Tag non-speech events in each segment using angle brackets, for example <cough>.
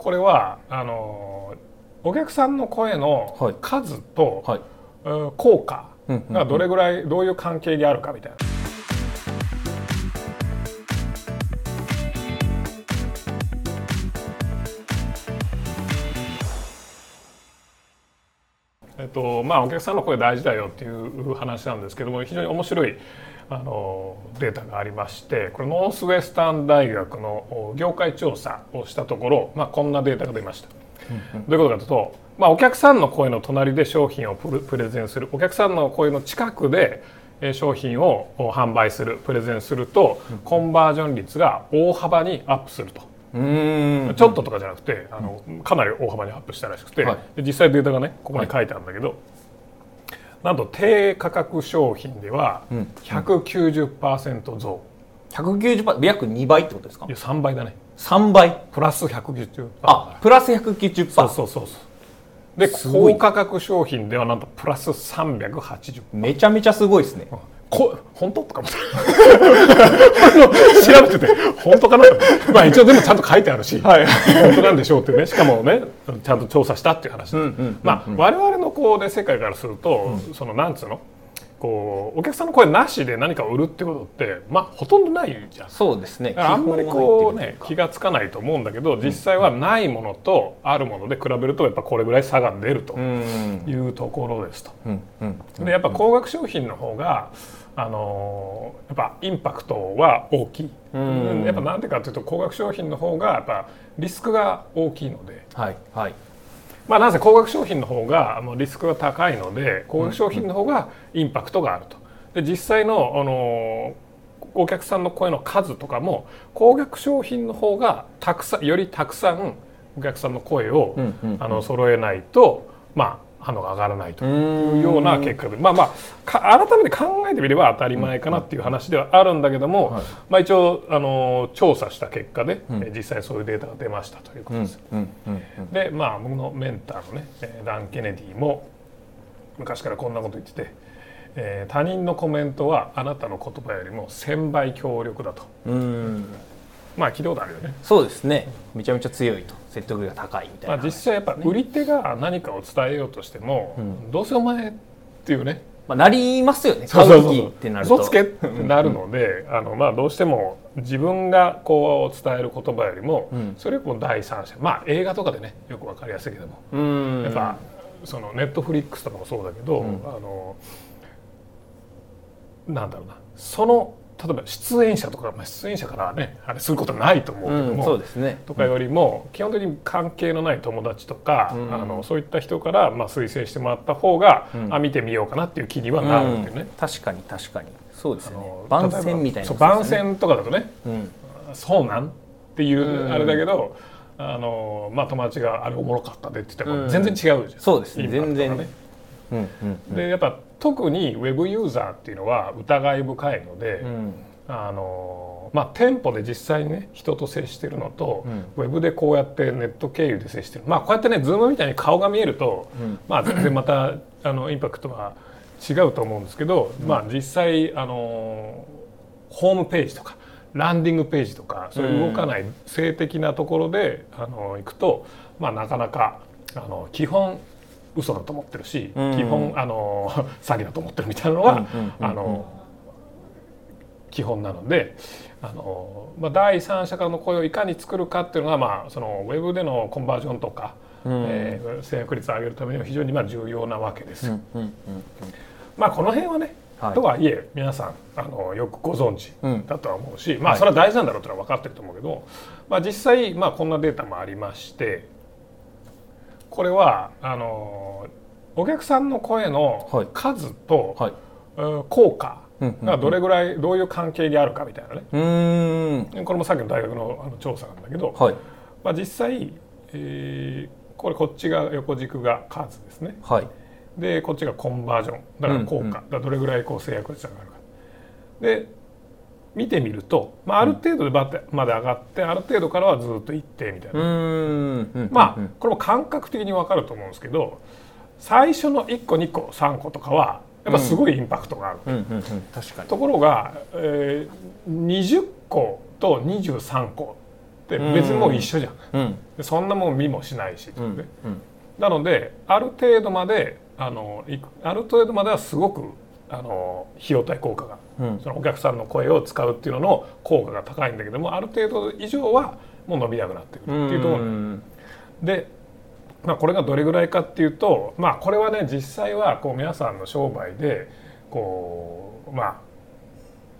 これはあのお客さんの声のはい。数と、はい。うん効果がどれぐらいどういう関係にあるかみたいな。えっとまあ、お客さんの声大事だよっていう話なんですけども非常に面白いあのデータがありましてこれノースウェスタン大学の業界調査をしたところ、まあ、こんなデータが出ました。どういうことかというと、まあ、お客さんの声の隣で商品をプレゼンする。お客さんの声の近くでえー商品をお販売する。プレゼンするとコンバージョン率が大幅にアップすると。うーん。ちょっととかじゃなくてあのかなり大幅にアップしたらしくて、はい。で実際データがねここに書いてあるんだけど、なんと低価格商品ではん。190%増、190%約2倍ってことですか？いや3倍だね。3倍？プラス190%あプラス190%そうそうそうそう。で高価格商品ではなんとプラス380めちゃめちゃすごいですね。こ本当？とか思って。調べてて。本当かなとまあ一応でもちゃんと書いてあるし、本当なんでしょうっていうね。しかもねちゃんと調査したっていう話。で、まあ我々のこうで世界からすると、そのなんつうの？こうお客さんの声なしで何かを売るってことってまあほとんどないじゃん。そうですね。あんまりこうね基気がつかないと思うんだけど実際はないものとあるもので比べるとやっぱこれぐらい差が出るというところですと。うん。うん。うん。でやっぱ高額商品の方が、あのーやっぱインパクトは大きい、ん。やっぱなんでかというと高額商品の方がやっぱリスクが大きいので、はい。はいまあ、なぜ高額商品の方がリスクが高いので高額商品の方がインパクトがあると。で実際の、あのーお客さんの声の数とかも高額商品の方がたくさんよりたくさんお客さんの声を、うんうんうんあの揃えないとまあ反応が上がらないというような結果でまあまあか改めて考えてみれば当たり前かなっていう話ではあるんだけども、はい。まあ、一応あの調査した結果で、えー実際そういうデータが出ましたということです。うん。うん。うん。でまあ僕のメンターのねえーダン・ケネディも昔からこんなこと言ってて、えー他人のコメントはあなたの言葉よりも1,000倍強力だと。うん。まあ聞いたことあるよね。そうですね。めちゃめちゃ強いと説得力が高いみたいな、まあ、実際やっぱ売り手が何かを伝えようとしても、どうせお前っていうね。まあ、なりますよね。そう買そううそう。時ってなると。嘘つけってなるのであの、まあ、どうしても自分がこう伝える言葉よりも、ん。それを第三者。まあ映画とかでねよくわかりやすいけども、うん。やっぱそのネットフリックスとかもそうだけど、ん。あのなんだろうな。その例えば出演者とか、まあ、出演者からねあれすることはないと思うけどうんも、そうですね。とかよりも基本的に関係のない友達とか、うん。あのそういった人からまあ推薦してもらった方が、ん。あ見てみようかなっていう気にはなるんだよね。確かに確かに。そうですあねの番宣みたいなそう番宣とかだとねうん。そうなんっていううん。あれだけど、あのまあ友達があれおもろかったでって言ってもうん。全然違うじゃん。そうですね。全然でやっぱ特にウェブユーザーっていうのは疑い深いので、うん。あのまあ、店舗で実際にね人と接してるのと、ウェブでこうやってネット経由で接してる。まあこうやってね Zoom みたいに顔が見えると、うん。まあ全然またあのインパクトは違うと思うんですけど、まあ実際あのホームページとかランディングページとかそういう動かない静的なところで、あの行くと、まあ、なかなかあの基本嘘だと思ってるし、うん。基本あの <laughs> 詐欺だと思ってるみたいなのが、うんうんうんうん。あの基本なのであの、まあ、第三者からの声をいかに作るかっていうのが、まあ、そのウェブでのコンバージョンとか、うん。えー制約率を上げるためには非常にまあ重要なわけです。うんうんうん。まあこの辺はね、はい。とはいえ皆さんあのよくご存知うん。だとは思うし、まあはい。それは大事なんだろうというのは分かってると思うけど、まあ、実際まあこんなデータもありましてこれはあのお客さんの声のはい。数と、はい。うん効果うんうんうん。がどれぐらいどういう関係にあるかみたいなね。これもさっきの大学のあの調査なんだけど、はい。まあ、実際、えーこれこっちが横軸が数ですね。はい。でこっちがコンバージョン。だから効果、うん。うんどれぐらいこう制約率が上がるか。で見てみると、まあ、ある程度でバッてまで上がってある程度からはずっと一定みたいうな、まあうんこれも感覚的に分かると思うんですけど最初の1個2個3個とかはやっぱすごいインパクトがある、うんうんうん確かに。ところが、えー20個と23個っで別にもう一緒じゃん、うん。でそんなもん見もしないし、うんねなのである程度まであのある程度まではすごくあの費用対効果が、うん。そのお客さんの声を使うっていうのの効果が高いんだけどもある程度以上はもう伸びなくなってくるっていうところ。ん。で、まあ、これがどれぐらいかっていうと、まあ、これはね実際はこう皆さんの商売でこうまあ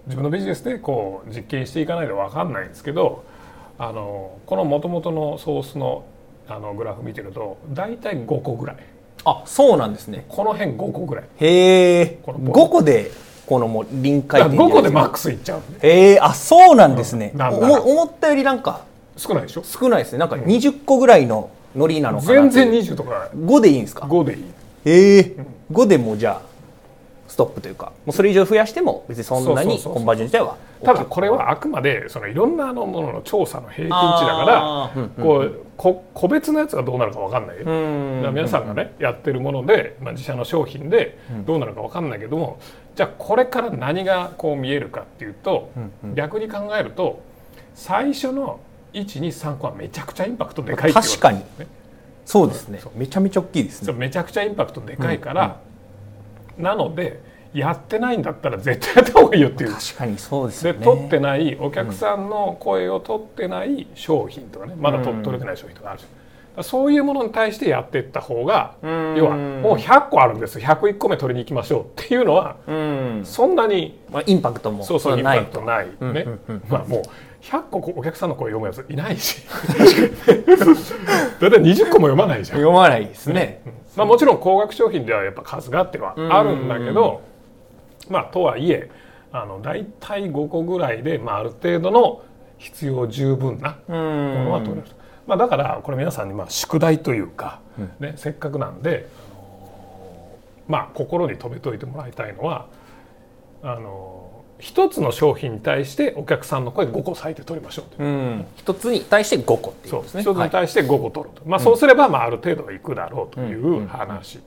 自分のビジネスでこう実験していかないと分かんないんですけどあのこの元々のソースのあのグラフ見てると大体5個ぐらいあそうなんですね。この辺5個ぐらい。へえ。この5個でこのもう臨界だから5個でマッククスいっちゃうへえ。あそうなんですね、うん。思ったよりなんか少ないでしょ？少ないですね。なんか20個ぐらいのノリなのかな全然20とか5でいいんですか？5でいい。へえ。5でもうじゃあストップというかもうそれ以上増やしても別にそんなにコンバージョン自体はただこれはあくまでそのいろんなあのものの調査の平均値だからこうこ個別のやつがどうなるか分かんない。よ。うんだから皆さんがねやってるもので、まあ、自社の商品でどうなるか分かんないけども、じゃあこれから何がこう見えるかっていうと、逆に考えると最初の123個はめちゃくちゃインパクトでかいっていうこと確かに。ですね。そう。ですねめちゃめちゃ大きいですね。めちゃくちゃインパクトでかいから、なのでやってないんだったら絶対やった方がいいよっていう。確かにそうですね。取ってないお客さんの声を取ってない商品とかね。まだ取取れてない商品とかあるじゃん。だからそういうものに対してやっていった方がうん。要はもう100個あるんです101個目取りに行きましょうっていうのはうん。そんなにまあ、インパクトもそうそうインパクトない。ね。うん。うん。うん。まあもう100個お客さんの声読むやついないし。だいたい20個も読まないじゃん。読まないですね。まあ、もちろん高額商品ではやっぱ数がってはあるんだけど、まあ、とはいえあの大体5個ぐらいで、まあ、ある程度の必要十分なうものは取れると、まあ、だからこれ皆さんにまあ宿題というか、ね、せっかくなんで、あのまあ、心に留めといてもらいたいのはあの一つの商品に対してお客さんの声5個割いて取りましょうという。うん。一つに対して5個っていうそうことですね。一つに対して5個取ると、まあ、そうすればまあある程度はいくだろうという話